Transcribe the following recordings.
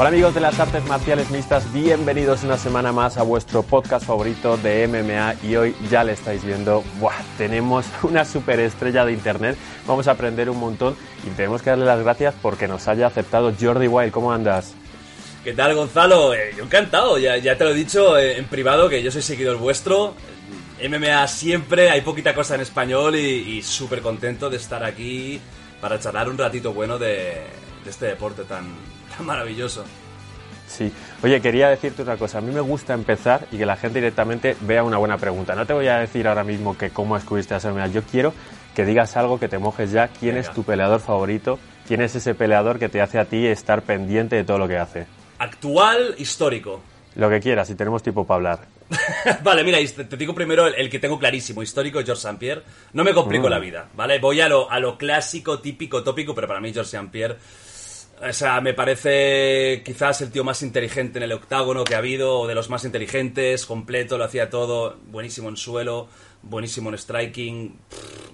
Hola amigos de las artes marciales mixtas, bienvenidos una semana más a vuestro podcast favorito de MMA y hoy ya le estáis viendo, ¡buah! tenemos una superestrella de internet, vamos a aprender un montón y tenemos que darle las gracias porque nos haya aceptado Jordi Wild, ¿cómo andas? ¿Qué tal Gonzalo? Eh, yo encantado, ya, te lo he dicho eh, en privado que yo soy seguidor vuestro, MMA siempre, hay poquita cosa en español y, y súper contento de estar aquí para charlar un ratito bueno de, este deporte tan maravilloso. Sí. Oye, quería decirte otra cosa. A mí me gusta empezar y que la gente directamente vea una buena pregunta. No te voy a decir ahora mismo que cómo descubriste las MMA. Yo quiero que digas algo, que te mojes ya. ¿Quién Venga. es tu peleador favorito? ¿Quién es ese peleador que te hace a ti estar pendiente de todo lo que hace? Actual, histórico. Lo que quieras, si tenemos tiempo para hablar. vale, mira, te digo primero el, el, que tengo clarísimo, histórico, George St. Pierre. No me complico mm. la vida, ¿vale? Voy a lo, a lo clásico, típico, tópico, pero para mí George St. Pierre o sea, me parece quizás el tío más inteligente en el octágono que ha habido, o de los más inteligentes, completo, lo hacía todo, buenísimo en suelo, buenísimo en striking,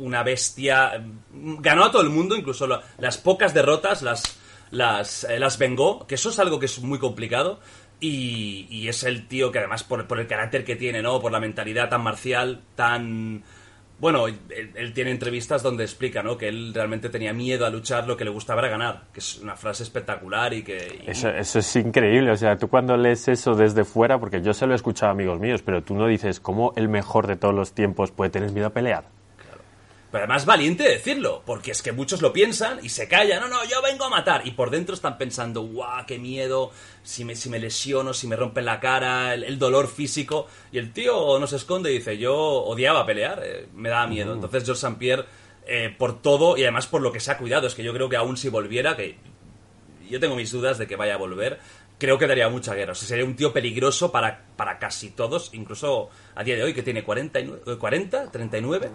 una bestia. Ganó a todo el mundo, incluso las pocas derrotas las, las, eh, las vengó, que eso es algo que es muy complicado. Y, y es el tío que además por, por el carácter que tiene, ¿no? Por la mentalidad tan marcial, tan bueno, él, tiene entrevistas donde explica, ¿no? Que él realmente tenía miedo a luchar, lo que le gustaba era ganar, que es una frase espectacular y que... Eso, eso, es increíble, o sea, tú cuando lees eso desde fuera, porque yo se lo he escuchado a amigos míos, pero tú no dices cómo el mejor de todos los tiempos puede tener miedo a pelear. Pero además valiente decirlo, porque es que muchos lo piensan y se callan, no, no, yo vengo a matar. Y por dentro están pensando, guau, qué miedo, si me, si me lesiono, si me rompen la cara, el, el, dolor físico. Y el tío no se esconde y dice, yo odiaba pelear, eh, me daba miedo. Entonces George St. Pierre, eh, por todo y además por lo que se ha cuidado, es que yo creo que aún si volviera, que yo tengo mis dudas de que vaya a volver, creo que daría mucha guerra. O sea, sería un tío peligroso para, para casi todos, incluso a día de hoy, que tiene 49, 40, 39.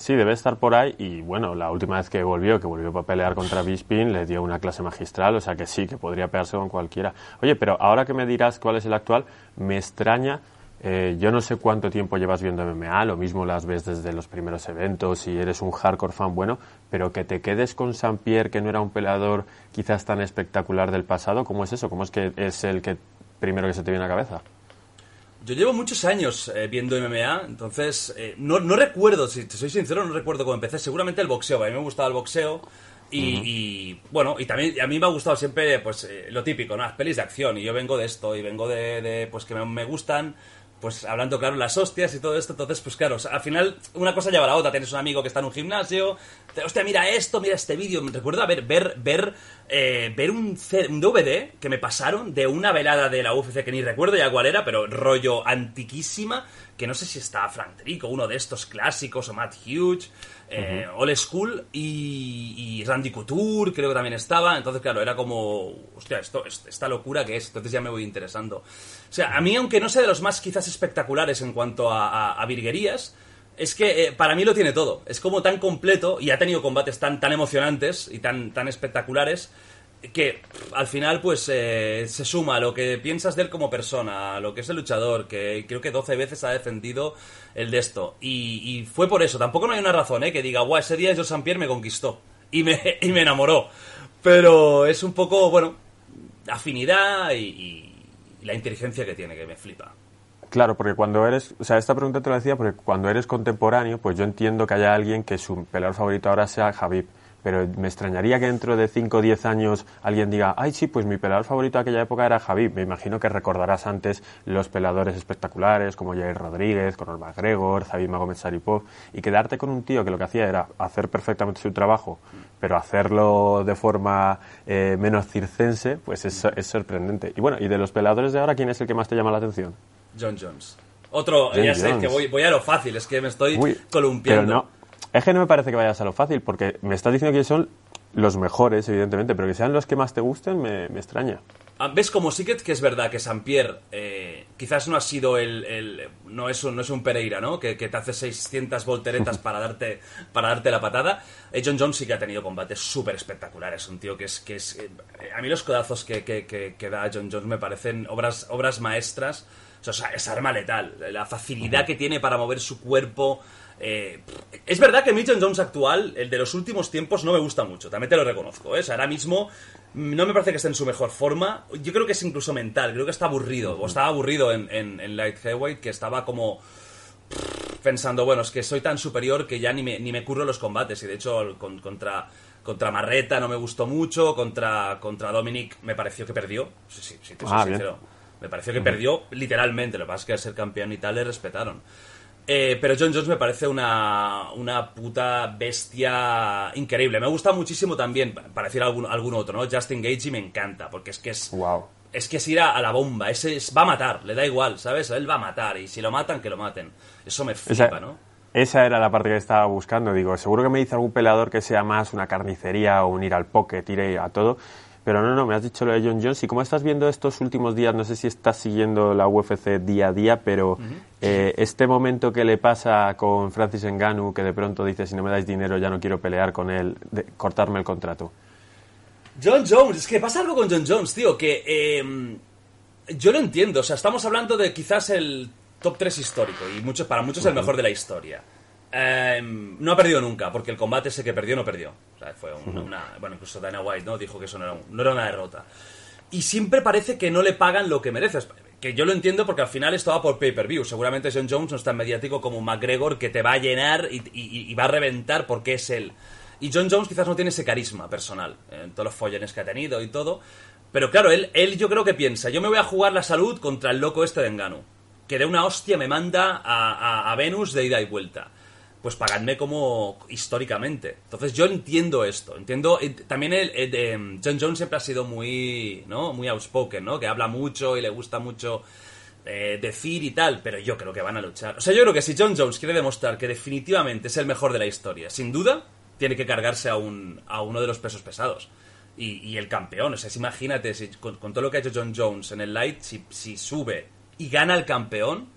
Sí, debe estar por ahí y bueno, la última vez que volvió, que volvió para pelear contra Bisping, le dio una clase magistral, o sea que sí, que podría pegarse con cualquiera. Oye, pero ahora que me dirás cuál es el actual, me extraña, eh, yo no sé cuánto tiempo llevas viendo MMA, lo mismo las ves desde los primeros eventos y eres un hardcore fan bueno, pero que te quedes con Saint Pierre, que no era un peleador quizás tan espectacular del pasado, ¿cómo es eso? ¿Cómo es que es el que primero que se te viene a la cabeza? Yo llevo muchos años eh, viendo MMA, entonces eh, no, no, recuerdo, si te soy sincero, no recuerdo cómo empecé. Seguramente el boxeo, a mí me gustaba el boxeo. Y, uh -huh. y bueno, y también a mí me ha gustado siempre pues eh, lo típico, ¿no? Las pelis de acción. Y yo vengo de esto, y vengo de, de pues que me, me gustan pues hablando, claro, las hostias y todo esto. Entonces, pues claro, al final una cosa lleva a la otra. Tienes un amigo que está en un gimnasio, te, hostia, mira esto, mira este vídeo. Recuerdo ver, ver, ver, eh, ver un, un, DVD que me pasaron de una velada de la UFC que ni recuerdo ya cuál era, pero rollo antiquísima, que no sé si está Frank Trico, uno de estos clásicos, o Matt Hughes, eh, uh -huh. Old School, y, y, Randy Couture creo que también estaba. Entonces, claro, era como, hostia, esto, esta locura que es. Entonces ya me voy interesando. O sea, a mí, aunque no sea de los más quizás espectaculares en cuanto a, virguerías, es que eh, para mí lo tiene todo. Es como tan completo y ha tenido combates tan, tan emocionantes y tan, tan espectaculares que al final pues eh, se suma a lo que piensas de él como persona, a lo que es el luchador, que creo que 12 veces ha defendido el de esto. Y, fue por eso, tampoco no hay una razón ¿eh? que diga, guau, ese día Joe St. Pierre me conquistó y me, y me enamoró. Pero es un poco, bueno, afinidad y, y la inteligencia que tiene, que me flipa. Claro, porque cuando eres, o sea, esta pregunta te lo decía porque cuando eres contemporáneo, pues yo entiendo que haya alguien que su peleador favorito ahora sea Javib pero me extrañaría que dentro de 5 o 10 años alguien diga, ay sí, pues mi peleador favorito de aquella época era Javib. Me imagino que recordarás antes los peleadores espectaculares como Jair Rodríguez, Conor McGregor, Zabit Magomed Saripov, y quedarte con un tío que lo que hacía era hacer perfectamente su trabajo, pero hacerlo de forma eh, menos circense, pues es, es, sorprendente. Y bueno, y de los peleadores de ahora, ¿quién es el que más te llama la atención? John Jones. Otro, John ya sé Jones. que voy, voy, a lo fácil, es que me estoy Uy, columpiando. Pero no es que no me parece que vayas a lo fácil, porque me estás diciendo que son los mejores, evidentemente, pero que sean los que más te gusten me, me extraña. Ah, ¿Ves como sí que, que, es verdad que San Pierre eh, quizás no ha sido el, el, no, es un, no es un Pereira, ¿no? Que, que te hace 600 volteretas para darte, para darte la patada. Eh, John Jones sí que ha tenido combates súper espectaculares. Un tío que es... Que es eh, a mí los codazos que, que, que, da John Jones me parecen obras, obras maestras O sea, es arma letal. La facilidad que tiene para mover su cuerpo. Eh, es verdad que Mitchell Jones actual, el de los últimos tiempos, no me gusta mucho. También te lo reconozco. ¿eh? O sea, ahora mismo mm, no me parece que esté en su mejor forma. Yo creo que es incluso mental. Creo que está aburrido. O estaba aburrido en, en, en Light Heavyweight, que estaba como pensando, bueno, es que soy tan superior que ya ni me, ni me curro los combates. Y de hecho, con- contra, contra Marreta no me gustó mucho, contra, contra Dominic me pareció que perdió. Sí, sí, sí, te soy Ah, bien. sincero. Me pareció que perdió literalmente. Lo que pasa es que al ser campeón y tal le respetaron. Eh, pero John Jones me parece una, una puta bestia increíble. Me gusta muchísimo también, para decir algún, algún otro, ¿no? Justin Gage me encanta, porque es que es, Wow. es que es ir a, a la bomba, ese es- va a matar, le da igual, ¿sabes? Él va a matar y si lo matan, que lo maten. Eso me flipa, Esa, ¿no? esa era la parte que estaba buscando. Digo, seguro que me dice algún peleador que sea más una carnicería o un ir al pocket, ir a todo. Pero no, no, me has dicho lo de John Jones. Y como estás viendo estos últimos días, no sé si estás siguiendo la UFC día a día, pero eh, este momento que le pasa con Francis Ngannou, que de pronto dice, si no me dais dinero ya no quiero pelear con él, de cortarme el contrato. John Jones, es que pasa algo con John Jones, tío, que eh, yo lo entiendo. O sea, estamos hablando de quizás el top 3 histórico y muchos, para muchos el mejor de la historia. Eh, no ha perdido nunca, porque el combate ese que perdió no perdió. O sea, fue un- una. Bueno, incluso Dana White ¿no? dijo que eso no era, un- no era una derrota. Y siempre parece que no le pagan lo que mereces. Que yo lo entiendo porque al final esto va por pay-per-view. Seguramente John Jones no es tan mediático como McGregor que te va a llenar y, y- y va a reventar porque es él. Y John Jones quizás no tiene ese carisma personal eh, en todos los follones que ha tenido y todo. Pero claro, él, él yo creo que piensa, yo me voy a jugar la salud contra el loco este de Engano. Que de una hostia me manda a, a- a Venus de ida y vuelta. Pues pagadme como históricamente. Entonces yo entiendo esto. Entiendo. eh, También el, de, em, John Jones siempre ha sido muy. ¿no? Muy outspoken, ¿no? Que habla mucho y le gusta mucho eh, decir y tal. Pero yo creo que van a luchar. O sea, yo creo que si John Jones quiere demostrar que definitivamente es el mejor de la historia, sin duda, tiene que cargarse a, un, a uno de los pesos pesados. Y, y el campeón, o sea, imagínate, si, con, con todo lo que ha hecho John Jones en el Light, si, si sube y gana el campeón,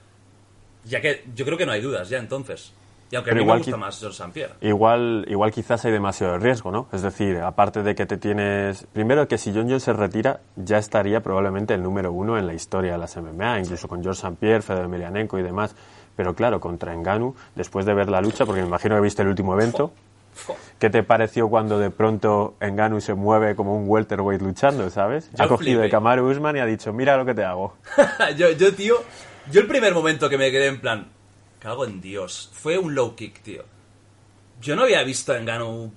ya que yo creo que no hay dudas ya entonces. Y aunque Pero a mí igual me gusta más George St. Pierre. Igual, igual quizás hay demasiado riesgo, ¿no? Es decir, aparte de que te tienes... Primero que si John Jones se retira, ya estaría probablemente el número uno en la historia de las MMA, incluso con George St. Pierre, Fedor Emelianenko y demás. Pero claro, contra Enganu, después de ver la lucha, porque me imagino que viste el último evento, ¿qué te pareció cuando de pronto Enganu se mueve como un welterweight luchando, ¿sabes? Yo ha cogido de. Kamaru Usman y ha dicho, mira lo que te hago. yo, yo, tío, yo el primer momento que me quedé en plan, cago en Dios, fue un low kick, tío. Yo no había visto a Engano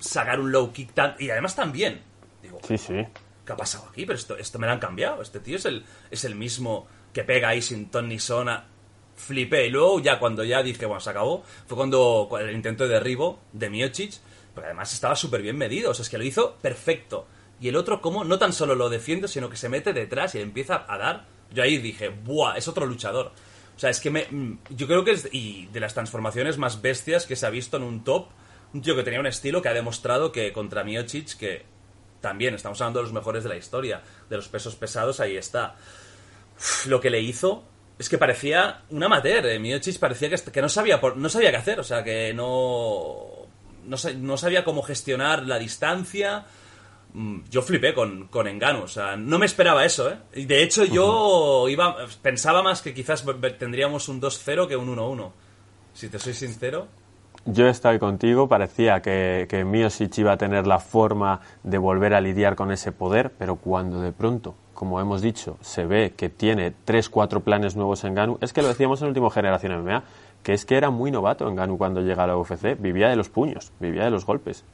sacar un low kick tan... Y además tan bien. Digo, Sí, sí. ¿qué ha pasado aquí? Pero esto, esto me lo han cambiado. Este tío es el, es el mismo que pega ahí sin ton ni sona. Flipé. Y luego ya cuando ya dije, bueno, se acabó, fue cuando, cuando el intento de derribo de Miocic, porque además estaba súper bien medido. O sea, es que lo hizo perfecto. Y el otro, como no tan solo lo defiende, sino que se mete detrás y empieza a dar. Yo ahí dije, ¡buah! Es otro luchador. O sea, es que me, mm, yo creo que es y de las transformaciones más bestias que se ha visto en un top. Un tío que tenía un estilo que ha demostrado que contra Miocic, que también estamos hablando de los mejores de la historia, de los pesos pesados, ahí está. Lo que le hizo es que parecía un amateur. Eh. Parecía que, no, sabía por- no sabía qué hacer, o sea, que no, no sabía cómo gestionar la distancia. Mm, Yo flipé con, con Engano, o sea, no me esperaba eso, ¿eh? Y de hecho, yo iba, pensaba más que quizás tendríamos un 2-0 que un 1-1. Si te soy sincero. Yo estoy contigo, parecía que, que Miosic iba a tener la forma de volver a lidiar con ese poder, pero cuando de pronto, como hemos dicho, se ve que tiene tres, cuatro planes nuevos en Ganu, es que lo decíamos en el último Generación MMA, que es que era muy novato en Ganu cuando llega a la UFC, vivía de los puños, vivía de los golpes.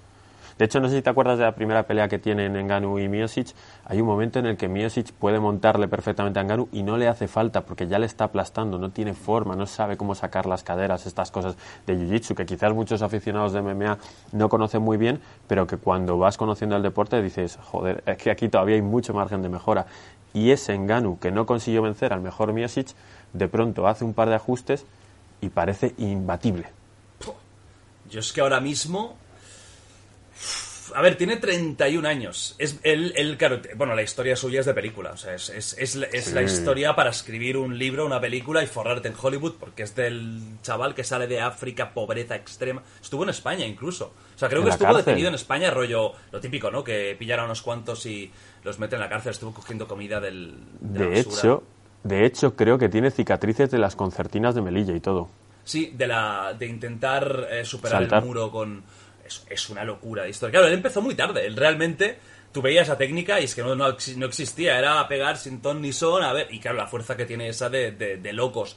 De hecho, no sé si te acuerdas de la primera pelea que tienen Enganu y Miosic. Hay un momento en el que Miosic puede montarle perfectamente a Enganu y no le hace falta porque ya le está aplastando, no tiene forma, no sabe cómo sacar las caderas, estas cosas de Jiu-Jitsu que quizás muchos aficionados de MMA no conocen muy bien, pero que cuando vas conociendo el deporte dices, joder, es que aquí todavía hay mucho margen de mejora. Y ese Enganu que no consiguió vencer al mejor Miosic, de pronto hace un par de ajustes y parece imbatible. Yo es que ahora mismo. A ver, tiene 31 años. Es él, él, claro, bueno, la historia suya es de película. O sea, es, es, es, la- historia para escribir un libro, una película y forrarte en Hollywood, porque es del chaval que sale de África, pobreza extrema. Estuvo en España incluso. O sea, creo que estuvo cárcel. detenido en España, rollo lo típico, ¿no? Que pillan a unos cuantos y los meten en la cárcel. Estuvo cogiendo comida del, de, De hecho, De hecho, creo que tiene cicatrices de las concertinas de Melilla y todo. Sí, de, la, de intentar eh, superar el muro con... Es, es, una locura de historia. Claro, él empezó muy tarde. Él realmente... Tú veías esa técnica y es que no, no, existía. Era pegar sin ton ni son. A ver, y claro, la fuerza que tiene esa de, de, locos.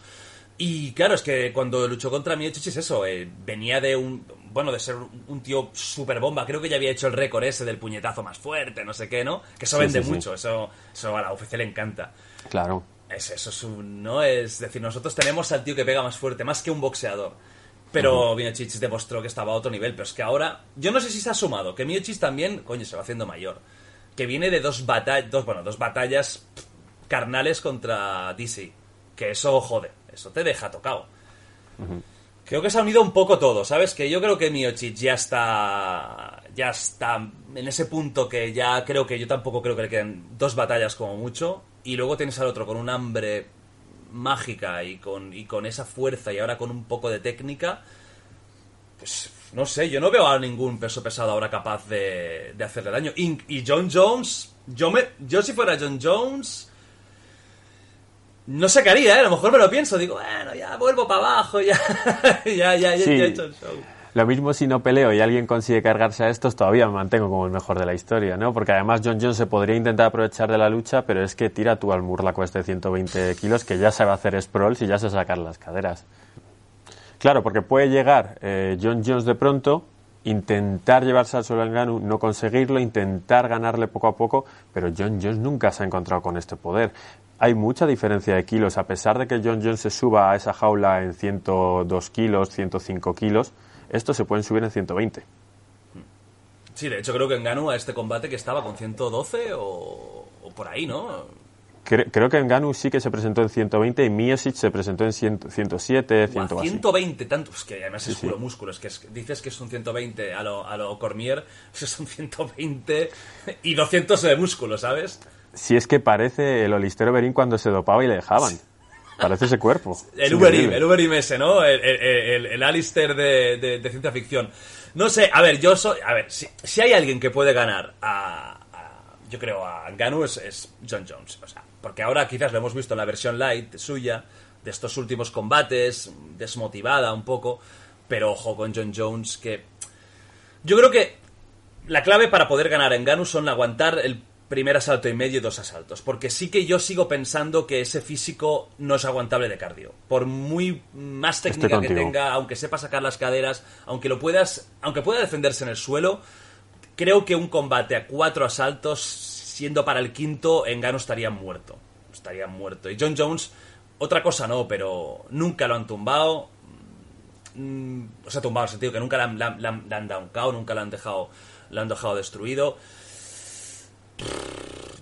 Y claro, es que cuando luchó contra Miocic es eso. Eh, venía de un... Bueno, de ser un tío súper bomba. Creo que ya había hecho el récord ese del puñetazo más fuerte, no sé qué, ¿no? Que eso vende mucho. Eso, eso a la UFC le encanta. Claro. Es, eso es un, ¿no? Es decir, nosotros tenemos al tío que pega más fuerte, más que un boxeador. Pero uh demostró que estaba a otro nivel. Pero es que ahora, yo no sé si se ha sumado, que Miocic también, coño, se va haciendo mayor. Que viene de dos batallas, dos, bueno, dos batallas carnales contra DC. Que eso jode, eso te deja tocado. Creo que se ha unido un poco todo, ¿sabes? Que yo creo que Miocic ya está. Ya está en ese punto que ya creo que yo tampoco creo que le queden dos batallas como mucho y luego tienes al otro con un hambre mágica y con, y con esa fuerza y ahora con un poco de técnica, pues no sé, yo no veo a ningún peso pesado ahora capaz de, de hacerle daño. Y, John Jones, yo, me, yo si fuera John Jones, no sé qué haría, ¿eh? a lo mejor me lo pienso, digo, bueno, ya vuelvo para abajo, ya, ya, ya, ya, he hecho el show. Lo mismo si no peleo y alguien consigue cargarse a estos, todavía me mantengo como el mejor de la historia, ¿no? Porque además John Jones se podría intentar aprovechar de la lucha, pero es que tira tú al Murlaco este de 120 kilos que ya sabe hacer sprawls y ya se sacar las caderas. Claro, porque puede llegar eh, John Jones de pronto, intentar llevarse al suelo al Ganu, no conseguirlo, intentar ganarle poco a poco, pero John Jones nunca se ha encontrado con este poder. Hay mucha diferencia de kilos, a pesar de que John Jones se suba a esa jaula en 102 kilos, 105 kilos, estos se pueden subir en 120. Sí, de hecho creo que en Ganu a este combate que estaba con 112 o, por ahí, ¿no? Creo, que en Ganu sí que se presentó en 120 y Miosic se presentó en 107, 120, tantos, que además es puro músculo, es que dices que es un 120 a lo, a lo Cormier, eso son 120 y 200 de músculo, ¿sabes? Si es que parece el Olistero Berín cuando se dopaba y le dejaban. Parece ese cuerpo. el Uberim, el Uberim ese, ¿no? El, el, el Alistair de, de, ciencia ficción. No sé, a ver, yo soy. A ver, si, si hay alguien que puede ganar a. yo creo a Ganu es, es, John Jones. O sea, porque ahora quizás lo hemos visto en la versión light suya, de estos últimos combates, desmotivada un poco. Pero ojo con John Jones, que. Yo creo que la clave para poder ganar en Ganu son aguantar el primer asalto y medio y dos asaltos. Porque sí que yo sigo pensando que ese físico no es aguantable de cardio. Por muy más técnica que tenga, aunque sepa sacar las caderas, aunque lo puedas, aunque pueda defenderse en el suelo, creo que un combate a cuatro asaltos, siendo para el quinto, en gano estaría muerto. Estaría muerto. Y John Jones, otra cosa no, pero nunca lo han tumbado. Mm, o sea, tumbado en el sentido que nunca le han, le han, han nunca lo han dejado, lo han dejado destruido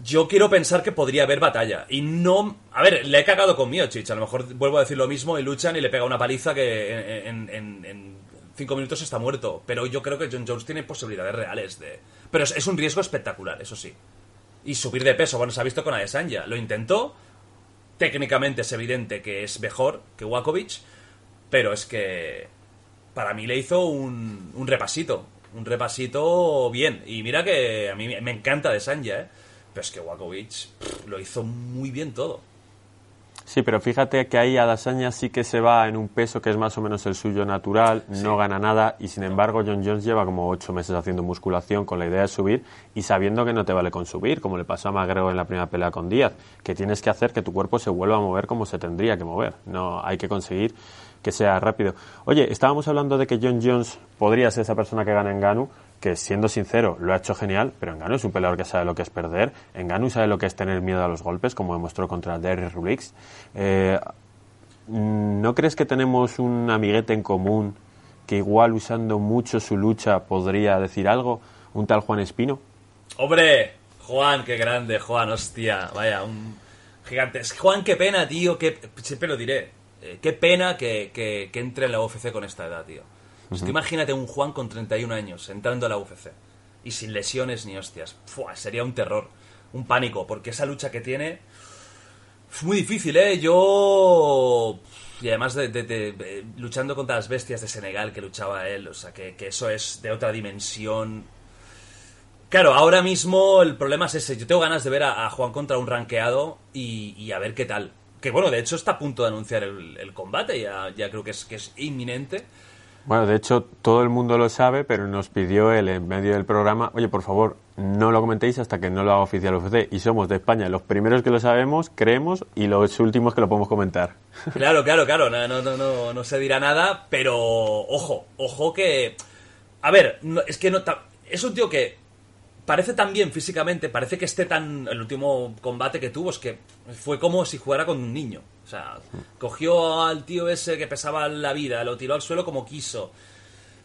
yo quiero pensar que podría haber batalla. Y no. A ver, le he cagado con Miocic. A lo mejor vuelvo a decir lo mismo y luchan y le pega una paliza que en, cinco minutos está muerto. Pero yo creo que John Jones tiene posibilidades reales de. Pero es, un riesgo espectacular, eso sí. Y subir de peso, bueno, se ha visto con Adesanya. Lo intentó. Técnicamente es evidente que es mejor que Wakovic. Pero es que. Para mí le hizo un, un repasito un repasito bien. Y mira que a mí me encanta de Sanja, ¿eh? Pero es que Wakovic lo hizo muy bien todo. Sí, pero fíjate que ahí Adesanya sí que se va en un peso que es más o menos el suyo natural, no gana nada y sin embargo John Jones lleva como ocho meses haciendo musculación con la idea de subir y sabiendo que no te vale con subir, como le pasó a McGregor en la primera pelea con Díaz, que tienes que hacer que tu cuerpo se vuelva a mover como se tendría que mover. No hay que conseguir que sea rápido. Oye, estábamos hablando de que John Jones podría ser esa persona que gana en Ganu, que siendo sincero lo ha hecho genial, pero en Ganu es un peleador que sabe lo que es perder, en Ganu sabe lo que es tener miedo a los golpes, como demostró contra Derry Rulix. Eh, ¿No crees que tenemos un amiguete en común que igual usando mucho su lucha podría decir algo? ¿Un tal Juan Espino? ¡Hombre! Juan, qué grande, Juan, hostia, vaya, un gigante. Juan, qué pena, tío, que siempre lo diré eh, qué pena que, entre en la UFC con esta edad, tío. imagínate un Juan con 31 años entrando a la UFC y sin lesiones ni hostias. sería un terror, un pánico, porque esa lucha que tiene es muy difícil, ¿eh? Yo... Y además de, luchando contra las bestias de Senegal que luchaba él, o sea, que, eso es de otra dimensión. Claro, ahora mismo el problema es ese. Yo tengo ganas de ver a, Juan contra un ranqueado y, y a ver qué tal que bueno, de hecho está a punto de anunciar el, combate, ya, ya creo que es, que es inminente. Bueno, de hecho, todo el mundo lo sabe, pero nos pidió él en medio del programa, oye, por favor, no lo comentéis hasta que no lo haga oficial UFC. Y somos de España los primeros que lo sabemos, creemos, y los últimos que lo podemos comentar. Claro, claro, claro, no, no, no, no, se dirá nada, pero ojo, ojo que... A ver, es que no... Es un tío que parece tan bien físicamente, parece que esté tan... El último combate que tuvo es que fue como si jugara con un niño. O sea, cogió al tío ese que pesaba la vida, lo tiró al suelo como quiso.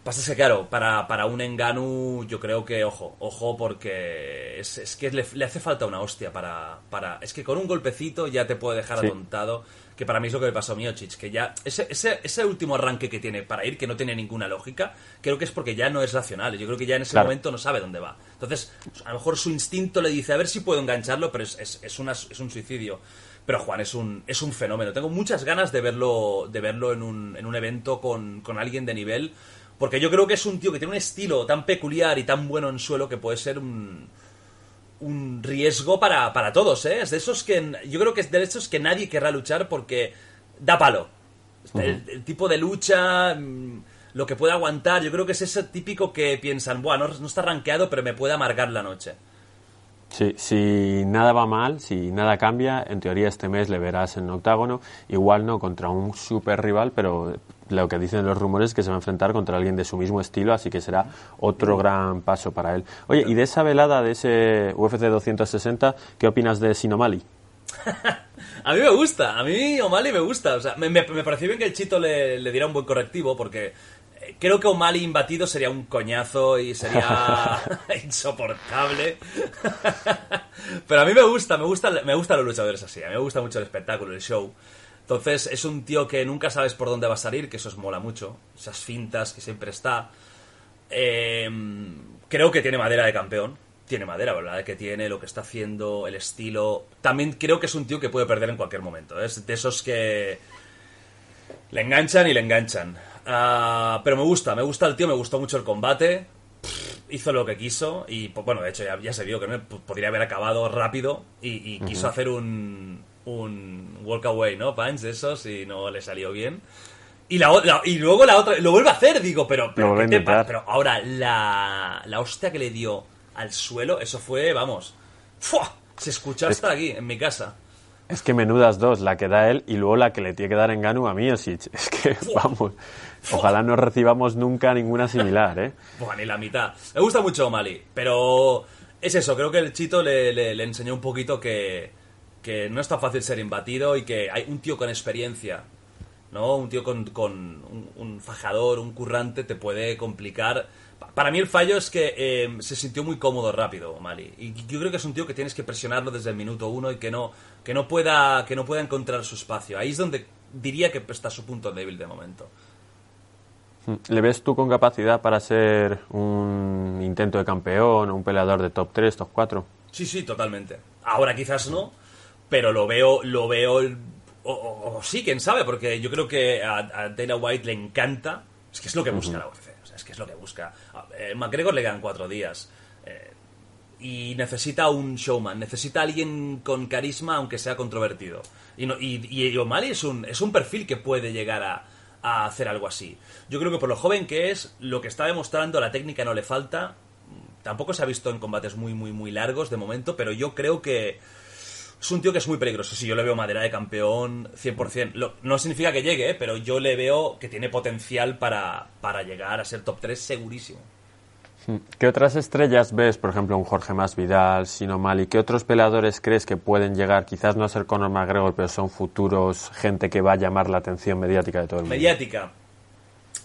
Pasa claro, para, para un Enganu yo creo que, ojo, ojo, porque es, es que le, hace falta una hostia para, para... Es que con un golpecito ya te puede dejar atontado, que para mí es lo que le pasó a Miocic, que ya... Ese, ese, ese último arranque que tiene para ir, que no tiene ninguna lógica, creo que es porque ya no es racional. Yo creo que ya en ese momento no sabe dónde va. Entonces, a lo mejor su instinto le dice, a ver si puedo engancharlo, pero es, es, es, una, es un suicidio. Pero Juan es un, es un fenómeno. Tengo muchas ganas de verlo, de verlo en un, en un evento con, con alguien de nivel porque yo creo que es un tío que tiene un estilo tan peculiar y tan bueno en suelo que puede ser un, un riesgo para, para todos, ¿eh? Es de esos que. Yo creo que es de esos que nadie querrá luchar porque da palo. el, tipo de lucha, mm, lo que puede aguantar, yo creo que es ese típico que piensan, bueno, no, no está rankeado, pero me puede amargar la noche. Sí, si nada va mal, si nada cambia, en teoría este mes le verás en octágono, igual no contra un super rival, pero lo que dicen los rumores es que se va a enfrentar contra alguien de su mismo estilo, así que será otro gran paso para él. Oye, y de esa velada de ese UFC 260, ¿qué opinas de Sinomali? a mí me gusta, a mí O'Malley me gusta. O sea, me, me, pareció bien que el Chito le, le diera un buen correctivo porque creo que O'Malley imbatido sería un coñazo y sería insoportable. Pero a mí me gusta, me gusta, me gustan los luchadores así. A mí me gusta mucho el espectáculo, el show. Entonces es un tío que nunca sabes por dónde va a salir, que eso es mola mucho. Esas fintas que siempre está. Em, creo que tiene madera de campeón. Tiene madera, ¿verdad? Que tiene lo que está haciendo, el estilo. También creo que es un tío que puede perder en cualquier momento. Es de esos que le enganchan y le enganchan. Ah, pero me gusta, me gusta el tío, me gustó mucho el combate. hizo lo que quiso y, pues, bueno, de hecho ya, se vio que ¿no? podría haber acabado rápido y, quiso hacer un, un walk away, ¿no? Punch de esos y no le salió bien. Y, la, y luego la otra, lo vuelve a hacer, digo, pero, pero, pero ahora la, la hostia que le dio al suelo, eso fue, vamos, se escucha hasta aquí, en mi casa. Es que menudas dos, la que da él y luego la que le tiene que dar en Ganu a Miosic. Es que, vamos, ojalá no recibamos nunca ninguna similar, ¿eh? Buah, ni la mitad. Me gusta mucho Mali, pero es eso, creo que el Chito le, le, enseñó un poquito que, que, no es tan fácil ser imbatido y que hay un tío con experiencia, ¿no? Un tío con, con un, un fajador, un currante, te puede complicar para mí el fallo es que eh, se sintió muy cómodo rápido, Mali. Y yo creo que es un tío que tienes que presionarlo desde el minuto uno y que no, que no, pueda, que no pueda encontrar su espacio. Ahí es donde diría que está su punto débil de momento. Hmm. ¿Le ves tú con capacidad para ser un intento de campeón un peleador de top 3, top 4? Sí, sí, totalmente. Ahora quizás no, pero lo veo, lo veo, o, sí, quién sabe, porque yo creo que a, Dana White le encanta, es que es lo que busca la UFC es que es lo que busca. Eh, McGregor le quedan cuatro días. Eh, y necesita un showman, necesita alguien con carisma, aunque sea controvertido. Y, no, y, O'Malley es un, es un perfil que puede llegar a, a hacer algo así. Yo creo que por lo joven que es, lo que está demostrando, la técnica no le falta. Tampoco se ha visto en combates muy, muy, muy largos de momento, pero yo creo que es un tío que es muy peligroso. Si yo le veo madera de campeón 100%. no significa que llegue, ¿eh? pero yo le veo que tiene potencial para, para llegar a ser top 3 segurísimo. Hmm. ¿Qué otras estrellas ves, por ejemplo, un Jorge Más Vidal, Sino Mali? ¿Qué otros peleadores crees que pueden llegar, quizás no a ser Conor McGregor, pero son futuros, gente que va a llamar la atención mediática de todo el mundo? Mediática.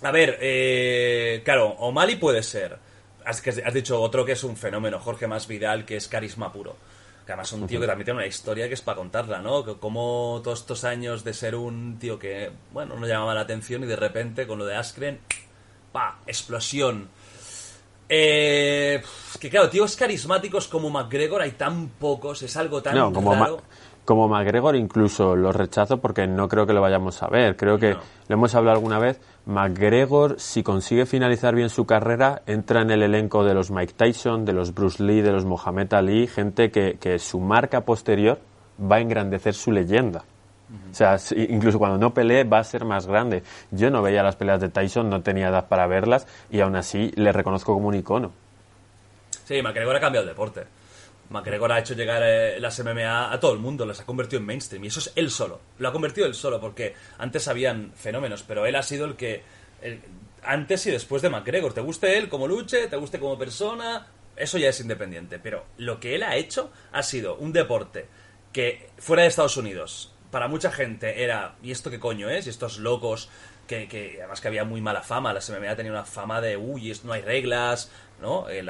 A ver, eh, claro, O'Malley puede ser. Has, has dicho otro que es un fenómeno, Jorge Más Vidal, que es carisma puro. Que además es un tío que también tiene una historia que es para contarla, ¿no? Como todos estos años de ser un tío que, bueno, no llamaba la atención y de repente con lo de Askren, ¡pa! Explosión. Eh, que claro, tíos carismáticos como McGregor hay tan pocos, es algo tan no, como raro como McGregor incluso lo rechazo porque no creo que lo vayamos a ver. Creo que lo hemos hablado alguna vez. McGregor, si consigue finalizar bien su carrera, entra en el elenco de los Mike Tyson, de los Bruce Lee, de los Mohamed Ali, gente que, que su marca posterior va a engrandecer su leyenda. O sea, incluso cuando no pelee va a ser más grande. Yo no veía las peleas de Tyson, no tenía edad para verlas y aún así le reconozco como un icono. Sí, McGregor ha cambiado el deporte. McGregor ha hecho llegar eh, las MMA a todo el mundo, las ha convertido en mainstream y eso es él solo. Lo ha convertido él solo porque antes habían fenómenos, pero él ha sido el que antes y después de McGregor. Te guste él como luche, te guste como persona, eso ya es independiente. Pero lo que él ha hecho ha sido un deporte que fuera de Estados Unidos, para mucha gente era, ¿y esto qué coño es? Y estos locos, que, además que había muy mala fama, la MMA tenía una fama de, uy, no hay reglas, ¿no? Eh,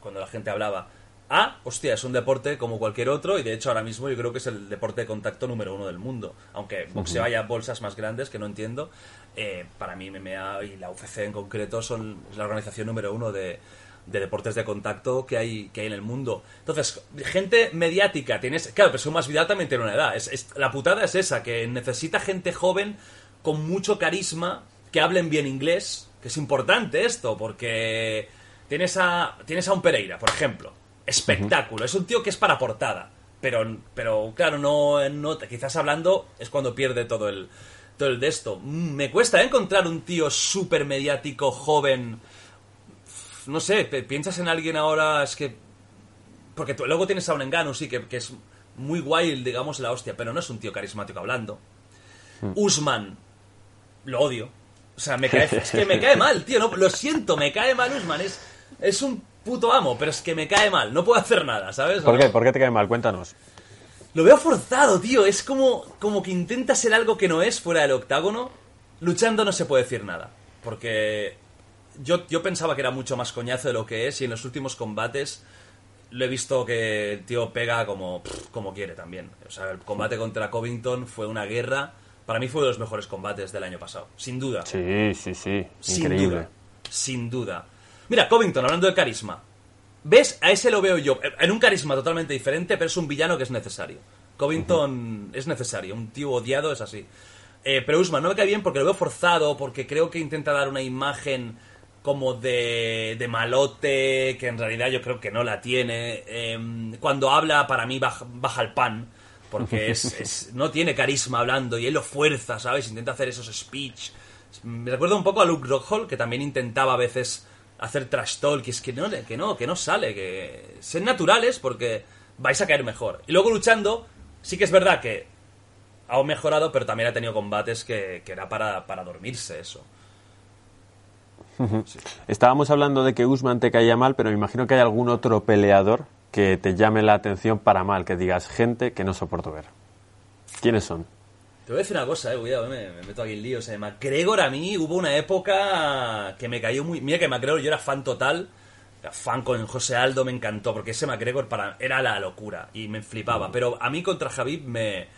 cuando la gente hablaba. Ah, hostia, es un deporte como cualquier otro y de hecho ahora mismo yo creo que es el deporte de contacto número uno del mundo. Aunque boxeo haya bolsas más grandes que no entiendo, eh, para mí MMA y la UFC en concreto son la organización número uno de, deportes de contacto que hay, que hay en el mundo. Entonces, gente mediática, tienes. Claro, pero más Vidal también tiene una edad. Es, la putada es esa, que necesita gente joven con mucho carisma, que hablen bien inglés, que es importante esto, porque tienes a, tienes a un Pereira, por ejemplo espectáculo. Es un tío que es para portada. Pero, pero claro, no, no quizás hablando es cuando pierde todo el, todo el de esto. Mm, me cuesta encontrar un tío súper mediático, joven. No sé, piensas en alguien ahora, es que. Porque luego tienes a un engano, sí, que, es muy guay, digamos, la hostia, pero no es un tío carismático hablando. Mm. Usman, lo odio. O sea, me cae, es que me cae mal, tío. No, lo siento, me cae mal Usman. Es, es un puto amo, pero es que me cae mal, no puedo hacer nada, ¿sabes? ¿Por qué? ¿Por qué te cae mal? Cuéntanos. Lo veo forzado, tío. Es como, como que intenta ser algo que no es fuera del octágono. Luchando no se puede decir nada. Porque yo, yo pensaba que era mucho más coñazo de lo que es y en los últimos combates lo he visto que el tío pega como, como quiere también. O sea, el combate contra Covington fue una guerra. Para mí fue de los mejores combates del año pasado, sin duda. Sí, sí, sí. Increíble. Sin duda. Sin duda. Mira, Covington, hablando de carisma. ¿Ves? A ese lo veo yo. En un carisma totalmente diferente, pero es un villano que es necesario. Covington es necesario. Un tío odiado es así. Eh, pero Usman no me cae bien porque lo veo forzado, porque creo que intenta dar una imagen como de, de malote, que en realidad yo creo que no la tiene. Em, cuando habla, para mí baja, baja el pan, porque es, no tiene carisma hablando y él lo fuerza, ¿sabes? Intenta hacer esos speech. Me recuerda un poco a Luke Rockhold, que también intentaba a veces hacer trash talk, y es que no, que no, que no sale, que ser naturales porque vais a caer mejor. Y luego luchando, sí que es verdad que ha mejorado, pero también ha tenido combates que, que era para, para dormirse eso. Estábamos hablando de que Usman te caía mal, pero me imagino que hay algún otro peleador que te llame la atención para mal, que digas gente que no soporto ver. ¿Quiénes son? Te voy a decir una cosa, eh, cuidado, me, meto aquí en lío. O sea, McGregor a mí hubo una época que me cayó muy. Mira que McGregor yo era fan total. Fan con José Aldo me encantó, porque ese McGregor para, era la locura y me flipaba. Mm. Pero a mí contra Javib me,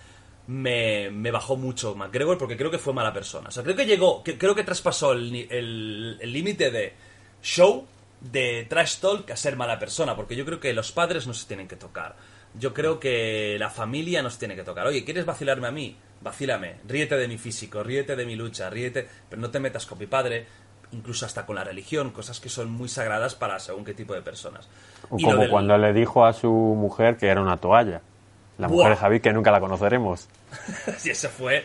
me, me, bajó mucho McGregor porque creo que fue mala persona. O sea, creo que llegó, creo que traspasó el límite de show, de trash talk a ser mala persona, porque yo creo que los padres no se tienen que tocar. Yo creo que la familia no se tiene que tocar. Oye, ¿quieres vacilarme a mí? Vacílame, ríete de mi físico, ríete de mi lucha, ríete, pero no te metas con mi padre, incluso hasta con la religión, cosas que son muy sagradas para según qué tipo de personas. como cuando le dijo a su mujer que era una toalla. La mujer de Javi, que nunca la conoceremos. y eso fue,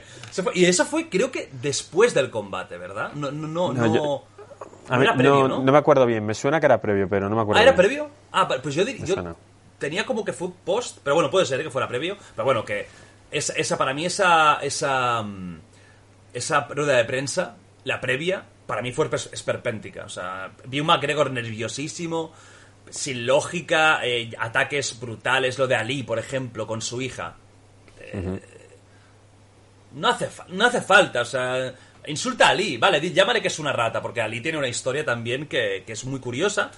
Y eso fue, creo que después del combate, ¿verdad? No, no, no. no, era previo, ¿no? ¿no? me acuerdo bien. Me suena que era previo, pero no me acuerdo. ¿Ah, era previo? Ah, pues yo, yo tenía como que fue post, pero bueno, puede ser que fuera previo. Pero bueno, que esa, esa para mí, esa, esa, mm, esa rueda de prensa, la previa, para mí fue esperpéntica. O sea, vi un McGregor nerviosísimo, sin lógica, eh, ataques brutales, lo de Ali, por ejemplo, con su hija. Eh, no, hace no hace falta, o sea, insulta a Ali, vale, llámale que es una rata, porque Ali tiene una historia también que, que es muy curiosa.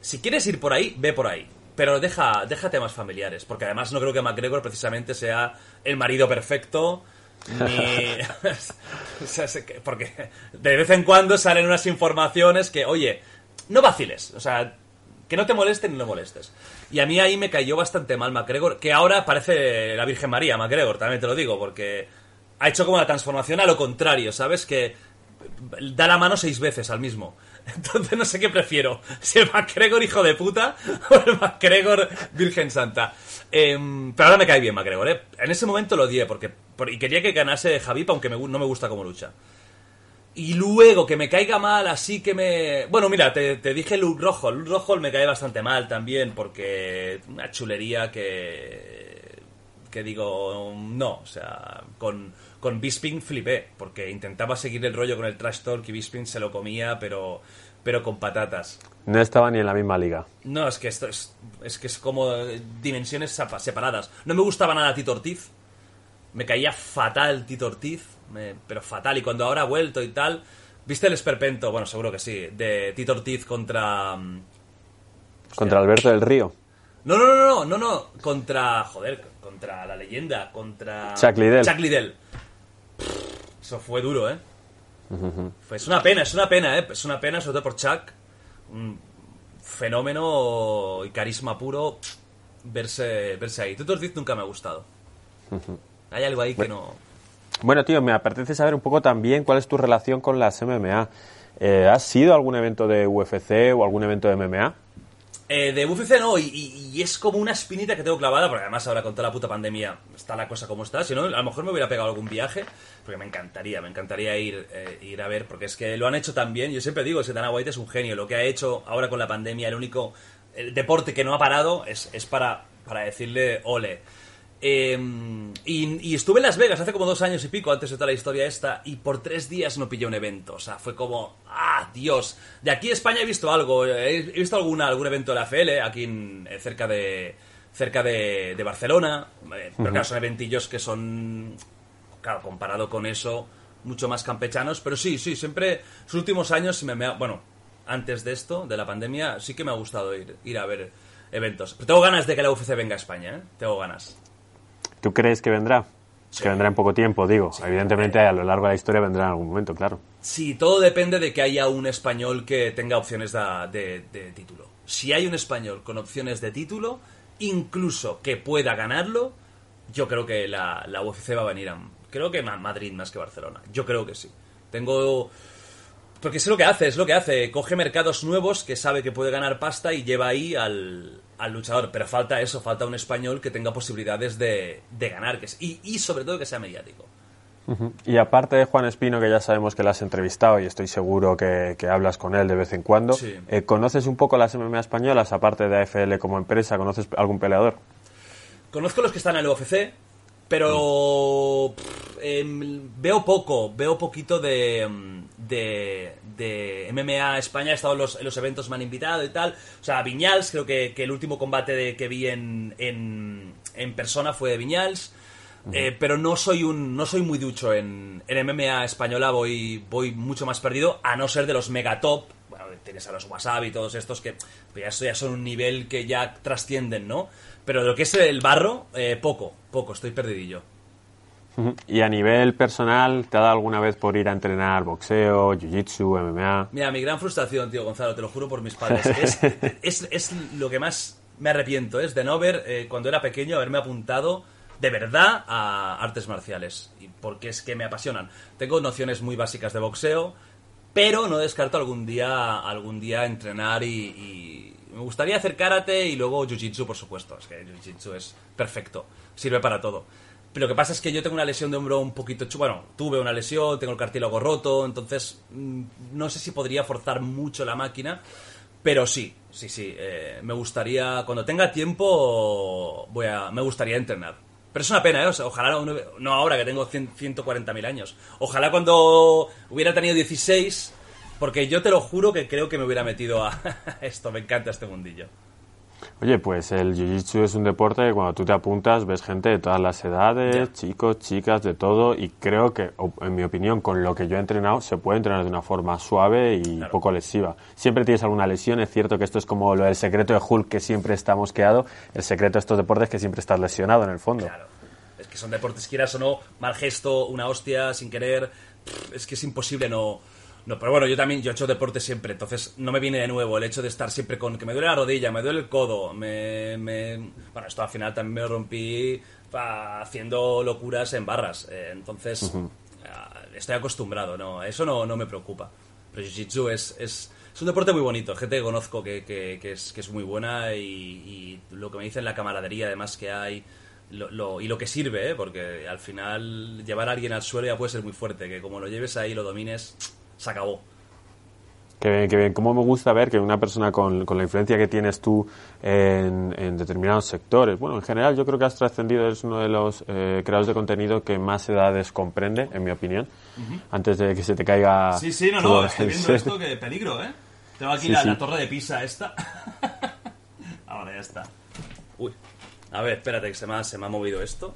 Si quieres ir por ahí, ve por ahí. Pero deja, deja temas familiares, porque además no creo que McGregor precisamente sea el marido perfecto, ni... porque de vez en cuando salen unas informaciones que, oye, no vaciles, o sea, que no te molesten ni no molestes. Y a mí ahí me cayó bastante mal McGregor, que ahora parece la Virgen María, McGregor, también te lo digo, porque ha hecho como la transformación a lo contrario, ¿sabes? Que da la mano seis veces al mismo. Entonces no sé qué prefiero. Si el McGregor hijo de puta o el McGregor Virgen Santa. Em, pero ahora me cae bien McGregor, ¿eh? En ese momento lo odié porque, y quería que ganase Javip, aunque no me gusta cómo lucha. Y luego que me caiga mal, así que me. Bueno, mira, te, dije Luke Rojo. Luke Rojo me cae bastante mal también, porque una chulería que. que digo, no, o sea, con, con Bisping flipé, porque intentaba seguir el rollo con el trash talk y Bisping se lo comía, pero pero con patatas. No estaba ni en la misma liga. No, es que esto es, es que es como dimensiones separadas. No me gustaba nada Tito Ortiz. Me caía fatal Tito Ortiz pero fatal. Y cuando ahora ha vuelto y tal, ¿viste el esperpento? Bueno, seguro que sí, de Tito Ortiz contra... Mm, ¿Contra Alberto del Río? No, no, no, no, no, no, contra, joder, contra la leyenda, contra... Chuck Liddell. Chuck Liddell. Eso fue duro, ¿eh? Es una pena, es una pena, ¿eh? Es una pena, sobre todo por Chuck. Un fenómeno y carisma puro verse, verse ahí. Tito Ortiz nunca me ha gustado. Hay algo ahí que no... Bueno, tío, me apetece saber un poco también cuál es tu relación con las MMA. Eh, ¿Has sido algún evento de UFC o algún evento de MMA? Eh, de UFC no, y, es como una espinita que tengo clavada, porque además ahora con toda la puta pandemia está la cosa como está. Si no, a lo mejor me hubiera pegado algún viaje, porque me encantaría, me encantaría ir, eh, ir a ver, porque es que lo han hecho tan bien. Yo siempre digo que Dana White es un genio. Lo que ha hecho ahora con la pandemia, el único deporte que no ha parado, es, es para, para decirle ole. Em, y, estuve en Las Vegas hace como dos años y pico antes de toda la historia esta y por tres días no pillé un evento. O sea, fue como, ah, Dios. De aquí a España he visto algo, he, visto alguna, algún evento de la FL aquí eh, cerca de cerca de, Barcelona. Eh, pero claro, son eventillos que son, claro, comparado con eso, mucho más campechanos. Pero sí, sí, siempre, los últimos años, me, me bueno, antes de esto, de la pandemia, sí que me ha gustado ir, ir a ver eventos. Pero tengo ganas de que la UFC venga a España, ¿eh? Tengo ganas. ¿Tú crees que vendrá? Que vendrá en poco tiempo, digo. Evidentemente a lo largo de la historia vendrá en algún momento, claro. Sí, todo depende de que haya un español que tenga opciones de, título. Si hay un español con opciones de título, incluso que pueda ganarlo, yo creo que la, la UFC va a venir a... Creo que Madrid más que Barcelona. Yo creo que sí. Tengo porque es lo que hace, es lo que hace. Coge mercados nuevos que sabe que puede ganar pasta y lleva ahí al, luchador. Pero falta eso, falta un español que tenga posibilidades de, ganar que y, y sobre todo que sea mediático. Y aparte de Juan Espino, que ya sabemos que lo has entrevistado y estoy seguro que, hablas con él de vez en cuando, eh, ¿conoces un poco las MMA españolas, aparte de AFL como empresa? ¿Conoces algún peleador? Conozco los que están en el UFC, pero em, veo poco, veo poquito de, de, de MMA España. He estado en los, en los, eventos, me han invitado y tal. O sea, Viñals, creo que, el último combate de, que vi en, en, en, persona fue de Viñals. Eh, pero no soy un no soy muy ducho en, en MMA española, voy, voy mucho más perdido, a no ser de los megatop. Bueno, tienes a los Wasabi y todos estos que pues ya, ya son un nivel que ya trascienden, ¿no? Pero lo que es el barro, eh, poco, poco, estoy perdidillo. ¿Y a nivel personal, te ha dado alguna vez por ir a entrenar boxeo, jiu-jitsu, MMA? Mira, mi gran frustración, tío Gonzalo, te lo juro por mis padres, es, es, lo que más me arrepiento, es de no haber, eh, cuando era pequeño, haberme apuntado de verdad a artes marciales, porque es que me apasionan. Tengo nociones muy básicas de boxeo, pero no descarto algún día, algún día entrenar y me gustaría hacer karate y luego jiu-jitsu, por supuesto. Es que jiu-jitsu es perfecto, sirve para todo. Pero lo que pasa es que yo tengo una lesión de hombro un poquito... Bueno, tuve una lesión, tengo el cartílago roto, entonces mm, no sé si podría forzar mucho la máquina, pero sí, sí, sí. Eh, me gustaría, cuando tenga tiempo, voy a, me gustaría entrenar. Pero es una pena, ¿eh? ojalá, no, ahora que tengo 140.000 años. Ojalá cuando hubiera tenido 16 porque yo te lo juro que creo que me hubiera metido a esto. Me encanta este mundillo. Oye, pues el Jiu-Jitsu es un deporte que cuando tú te apuntas ves gente de todas las edades, chicos, chicas, de todo, y creo que, en mi opinión, con lo que yo he entrenado, se puede entrenar de una forma suave y poco lesiva. Siempre tienes alguna lesión, es cierto que esto es como lo del secreto de Hulk que siempre está mosqueado, el secreto de estos deportes que siempre estás lesionado en el fondo. Claro, es que son deportes, quieras o no, mal gesto, una hostia, sin querer, es que es imposible no no, pero bueno, yo también, yo he hecho deporte siempre, entonces no me viene de nuevo el hecho de estar siempre con que me duele la rodilla, me duele el codo, me... Bueno, esto al final también me rompí haciendo locuras en barras, eh, entonces ah, estoy acostumbrado, no, eso no, no me preocupa. Pero Jiu-Jitsu es, es, es un deporte muy bonito, gente que conozco que, que, que es, que es muy buena y, y lo que me dicen la camaradería además que hay lo, lo- y lo que sirve, ¿eh? porque al final llevar a alguien al suelo ya puede ser muy fuerte, que como lo lleves ahí y lo domines, se acabó. Qué bien, qué bien. Cómo me gusta ver que una persona con, con la influencia que tienes tú en, en determinados sectores, bueno, en general yo creo que has trascendido, eres uno de los eh, creadores de contenido que más edades comprende, en mi opinión, antes de que se te caiga Sí, sí, no, no, estoy viendo esto, que peligro, ¿eh? Tengo aquí Sí, la, sí. la torre de Pisa esta. Ahora ya está. Uy. A ver, espérate, que se me ha, se me ha movido esto.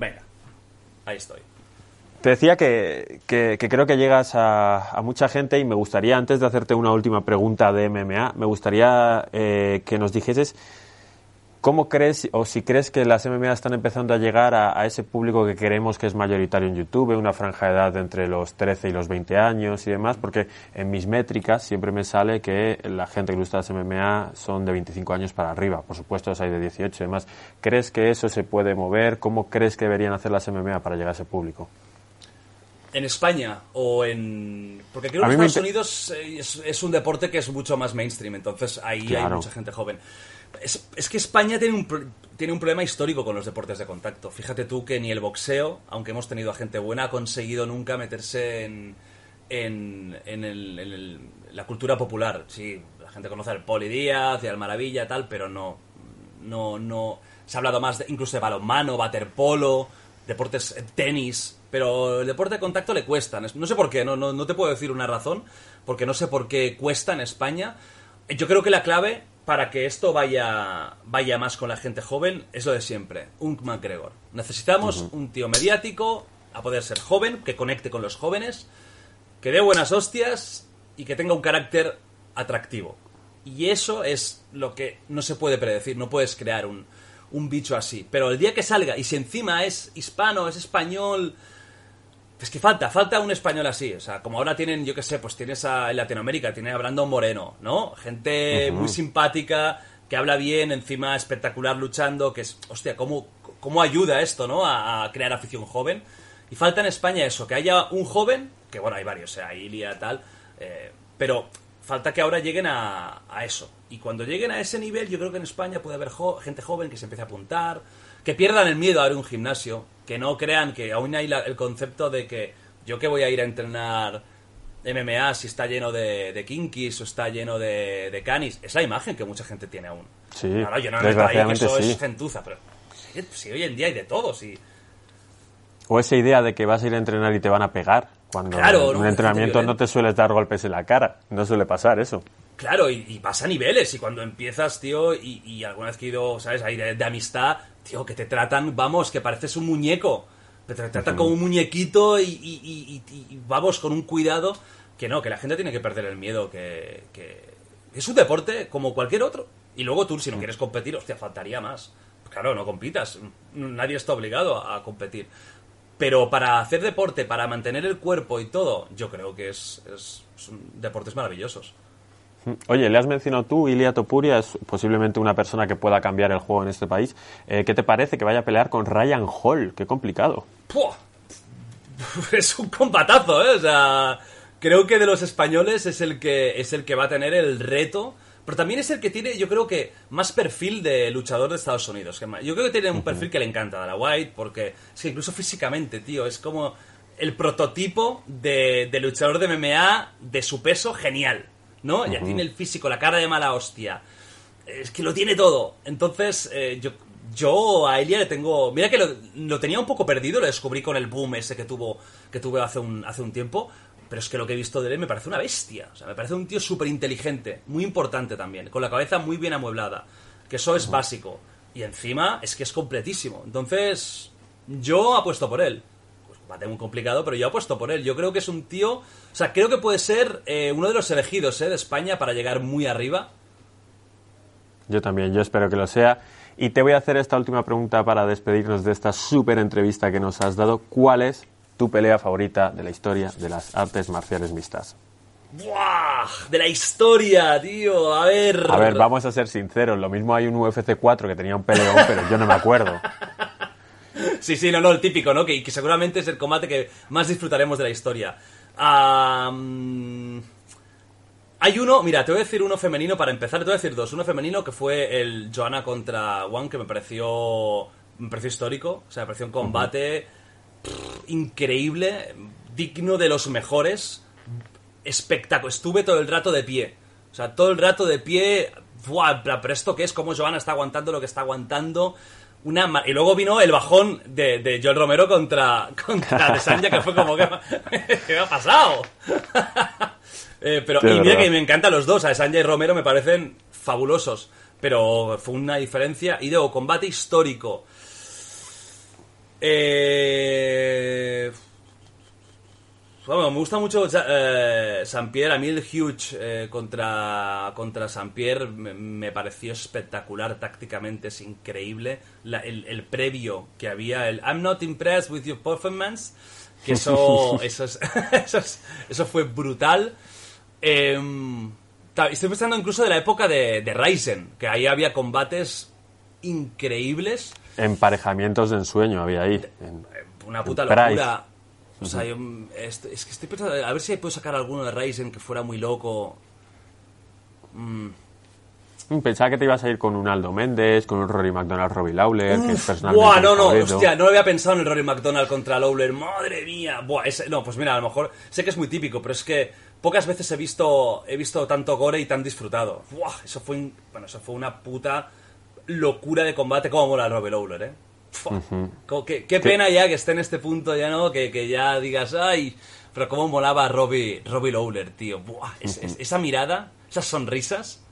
Venga. Ahí estoy. Te decía que, creo que llegas a, mucha gente y me gustaría, antes de hacerte una última pregunta de MMA, me gustaría eh, que nos dijeses cómo crees o si crees que las MMA están empezando a llegar a, ese público que queremos que es mayoritario en YouTube, una franja de edad entre los 13 y los 20 años y demás, porque en mis métricas siempre me sale que la gente que gusta las MMA son de 25 años para arriba, por supuesto hay de 18 y demás. ¿Crees que eso se puede mover? ¿Cómo crees que deberían hacer las MMA para llegar a ese público? ¿En España o en...? Porque creo que me Estados Unidos eh, es, es un deporte que es mucho más mainstream, entonces ahí hay Claro. mucha gente joven. Es, es que España tiene un, tiene un problema histórico con los deportes de contacto. Fíjate tú que ni el boxeo, aunque hemos tenido a gente buena, ha conseguido nunca meterse en, en, en el- en el- la cultura popular. Sí, la gente conoce al Poli Díaz y al Maravilla, tal, pero no, no, no. Se ha hablado más de, incluso de balonmano, waterpolo, deportes, eh, tenis, pero el deporte de contacto le cuesta. No sé por qué, no, no, no te puedo decir una razón, porque no sé por qué cuesta en España. Yo creo que la clave para que esto vaya, vaya más con la gente joven es lo de siempre, un McGregor. Necesitamos un tío mediático, a poder ser joven, que conecte con los jóvenes, que dé buenas hostias y que tenga un carácter atractivo. Y eso es lo que no se puede predecir, no puedes crear un, un bicho así. Pero el día que salga, y si encima es hispano, es español, es que falta, falta un español así. O sea, como ahora tienen, yo qué sé, pues tienes a, en Latinoamérica, tiene a Brandon Moreno, ¿no? Gente muy simpática, que habla bien, encima espectacular luchando, que es, hostia, ¿cómo, cómo ayuda esto, ¿no? A, a crear afición joven. Y falta en España eso, que haya un joven, que bueno, hay varios, o sea, Ilia, tal, eh, pero falta que ahora lleguen a, a eso. Y cuando lleguen a ese nivel, yo creo que en España puede haber jo- gente joven que se empiece a apuntar, que pierdan el miedo a abrir un gimnasio, que no crean que aún hay la- el concepto de que yo que voy a ir a entrenar MMA si está lleno de, de kinkis o está lleno de, de canis. Es la imagen que mucha gente tiene aún. Sí, Claro, yo no me ahí que eso sí. es gentuza, pero si hoy en día hay de todo, si... O esa idea de que vas a ir a entrenar y te van a pegar, cuando Claro, en no, un entrenamiento no te sueles dar golpes en la cara, no suele pasar eso. Claro, y, y vas a niveles, y cuando empiezas, tío, y, y alguna vez que he ido, ¿sabes? Ahí de, de amistad, tío, que te tratan, vamos, que pareces un muñeco. Que te tratan como un muñequito y, y- y- y- y vamos con un cuidado que no, que la gente tiene que perder el miedo, que, que es un deporte como cualquier otro. Y luego tú, si no quieres competir, hostia, faltaría más. Claro, no compitas, nadie está obligado a, a competir. Pero para hacer deporte, para mantener el cuerpo y todo, yo creo que es, es- son deportes maravillosos. Oye, le has mencionado tú, Ilia Topuria es posiblemente una persona que pueda cambiar el juego en este país. Eh, ¿Qué te parece que vaya a pelear con Ryan Hall? Qué complicado. ¡Puah! Es un combatazo, ¿eh? O sea, creo que de los españoles es el que es el que va a tener el reto, pero también es el que tiene, yo creo que más perfil de luchador de Estados Unidos. Yo creo que tiene un perfil que le encanta a la White, porque es que incluso físicamente, tío, es como el prototipo de, de luchador de MMA de su peso genial, ¿no? Ya tiene el físico, la cara de mala hostia. Es que lo tiene todo. Entonces, eh, yo, yo a Elia le tengo. Mira que lo, lo tenía un poco perdido, lo descubrí con el boom ese que tuvo, que tuve hace un, hace un tiempo. Pero es que lo que he visto de él me parece una bestia. O sea, me parece un tío súper inteligente, muy importante también, con la cabeza muy bien amueblada. Que eso es básico. Y encima es que es completísimo. Entonces, yo apuesto por él. Bate muy complicado, pero yo apuesto por él. Yo creo que es un tío. O sea, creo que puede ser eh, uno de los elegidos eh, de España para llegar muy arriba. Yo también, yo espero que lo sea. Y te voy a hacer esta última pregunta para despedirnos de esta súper entrevista que nos has dado. ¿Cuál es tu pelea favorita de la historia de las artes marciales mixtas? ¡Buah! De la historia, tío. A ver. A ver, vamos a ser sinceros. Lo mismo hay un UFC 4 que tenía un peleón, pero yo no me acuerdo. Sí, sí, no, no, el típico, ¿no? Que, que seguramente es el combate que más disfrutaremos de la historia. Mm, Hay uno, mira, te voy a decir uno femenino para empezar, te voy a decir dos. Uno femenino que fue el Joanna contra One, que me pareció, me pareció histórico, o sea, me pareció un combate increíble, digno de los mejores, espectáculo. Estuve todo el rato de pie, o sea, todo el rato de pie, ¡buah! pero esto qué es, cómo Joanna está aguantando lo que está aguantando. Una y luego vino el bajón de, de Joel Romero contra, contra Sanja, que fue como, que ¿qué me ha pasado? Eh, pero, y mira que me encantan los dos, a Sanja y Romero me parecen fabulosos, pero fue una diferencia. Y luego, combate histórico. Eh... Bueno, me gusta mucho eh, Pierre, a mí el Huge eh, contra, contra Pierre me, pareció espectacular tácticamente, es increíble. el, previo que había, el I'm not impressed with your performance, que eso, eso, eso, eso, fue brutal. Em, estoy pensando incluso de la época de, de Ryzen, que ahí había combates increíbles. Emparejamientos de ensueño había ahí. Una puta locura. O sea, yo, es, que estoy pensando, a ver si puedo sacar alguno de Ryzen que fuera muy loco. Mm. Pensaba que te ibas a ir con un Aldo Méndez, con un Rory McDonald, Robbie Lawler, que es personalmente. Buah, no, no, hostia, no había pensado en el Rory McDonald contra Lawler, madre mía. Buah, ese, no, pues mira, a lo mejor sé que es muy típico, pero es que pocas veces he visto, he visto tanto gore y tan disfrutado. Buah, eso fue, bueno, eso fue una puta locura de combate. Como mola Robbie Lawler, eh. Qué, pena ya que esté en este punto ya, ¿no? Que, ya digas, ay, pero cómo molaba Robbie, Robbie Lawler, tío. Buah, esa mirada, esas sonrisas.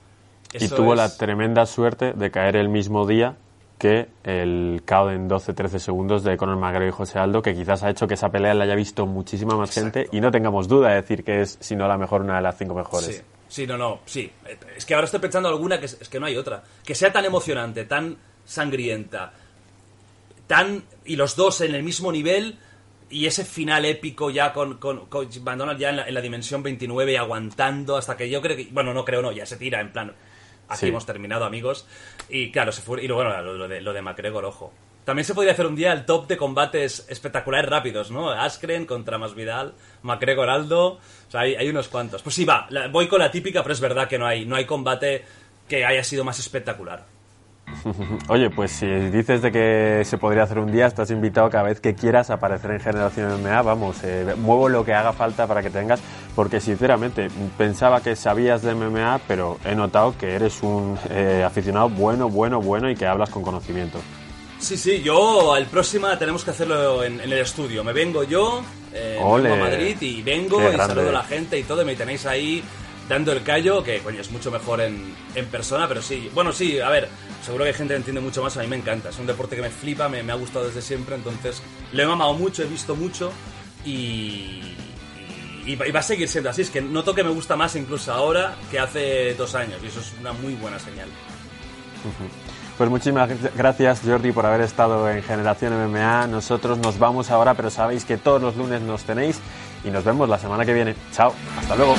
y tuvo la tremenda suerte de caer el mismo día que el KO en 12-13 segundos de Conor McGregor y José Aldo, que quizás ha hecho que esa pelea la haya visto muchísima más gente y no tengamos duda de decir que es, si no la mejor, una de las cinco mejores. Sí, no, no, sí. Es que ahora estoy pensando alguna que es, que no hay otra. Que sea tan emocionante, tan sangrienta, tan. y los dos en el mismo nivel. Y ese final épico ya con, con, ya en la, dimensión 29 aguantando hasta que yo creo que. Bueno, no creo, no, ya se tira en plan. Aquí hemos terminado, amigos. Y claro, se fue. Y luego, bueno, lo, de, lo de McGregor, ojo. También se podría hacer un día el top de combates espectaculares rápidos, ¿no? Askren contra Masvidal, Macregor Aldo, o sea, hay, unos cuantos. Pues sí, va, voy con la típica, pero es verdad que no hay, no hay combate que haya sido más espectacular. Oye, pues si dices de que se podría hacer un día, estás invitado cada vez que quieras a aparecer en Generación MMA. Vamos, eh, muevo lo que haga falta para que tengas, porque sinceramente pensaba que sabías de MMA, pero he notado que eres un eh, aficionado bueno, bueno, bueno y que hablas con conocimiento. Sí, sí, yo al próxima tenemos que hacerlo en, el estudio. Me vengo yo, eh, vengo a Madrid y vengo y saludo a la gente y todo. Y me tenéis ahí dando el callo, que coño, es mucho mejor en, persona, pero sí. Bueno, sí, a ver, seguro que hay gente que entiende mucho más. A mí me encanta. Es un deporte que me flipa, me, ha gustado desde siempre. Entonces, lo he mamado mucho, he visto mucho y, y, va a seguir siendo así. Es que noto que me gusta más incluso ahora que hace dos años. Y eso es una muy buena señal. Pues muchísimas gracias Jordi por haber estado en Generación MMA. Nosotros nos vamos ahora, pero sabéis que todos los lunes nos tenéis y nos vemos la semana que viene. Chao, hasta luego.